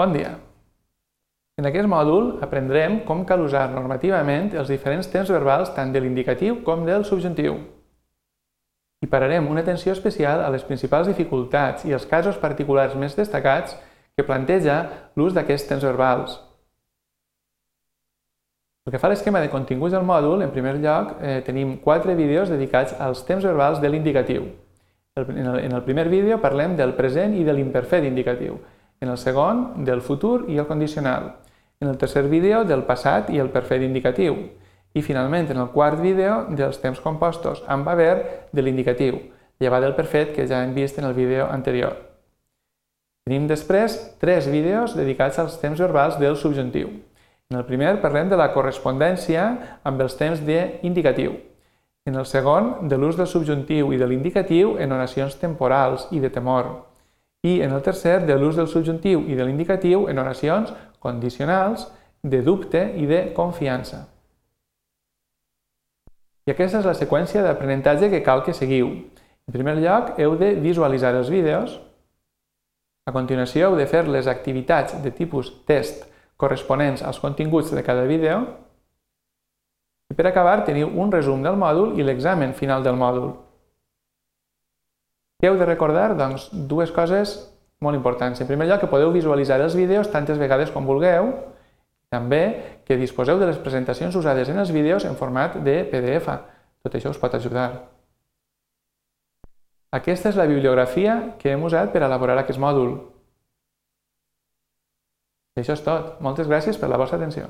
Bon dia! En aquest mòdul aprendrem com cal usar normativament els diferents temps verbals tant de l'indicatiu com del subjuntiu. I pararem una atenció especial a les principals dificultats i els casos particulars més destacats que planteja l'ús d'aquests temps verbals. Pel que fa a l'esquema de continguts del mòdul, en primer lloc eh, tenim quatre vídeos dedicats als temps verbals de l'indicatiu. En el primer vídeo parlem del present i de l'imperfet indicatiu en el segon del futur i el condicional, en el tercer vídeo del passat i el perfet indicatiu, i finalment en el quart vídeo dels temps compostos amb haver de l'indicatiu, llevat del perfet que ja hem vist en el vídeo anterior. Tenim després tres vídeos dedicats als temps verbals del subjuntiu. En el primer parlem de la correspondència amb els temps d'indicatiu. En el segon, de l'ús del subjuntiu i de l'indicatiu en oracions temporals i de temor i en el tercer de l'ús del subjuntiu i de l'indicatiu en oracions condicionals de dubte i de confiança. I aquesta és la seqüència d'aprenentatge que cal que seguiu. En primer lloc, heu de visualitzar els vídeos. A continuació, heu de fer les activitats de tipus test corresponents als continguts de cada vídeo. I per acabar, teniu un resum del mòdul i l'examen final del mòdul. Què heu de recordar? Doncs dues coses molt importants. En primer lloc, que podeu visualitzar els vídeos tantes vegades com vulgueu, també que disposeu de les presentacions usades en els vídeos en format de PDF. Tot això us pot ajudar. Aquesta és la bibliografia que hem usat per elaborar aquest mòdul. I això és tot. Moltes gràcies per la vostra atenció.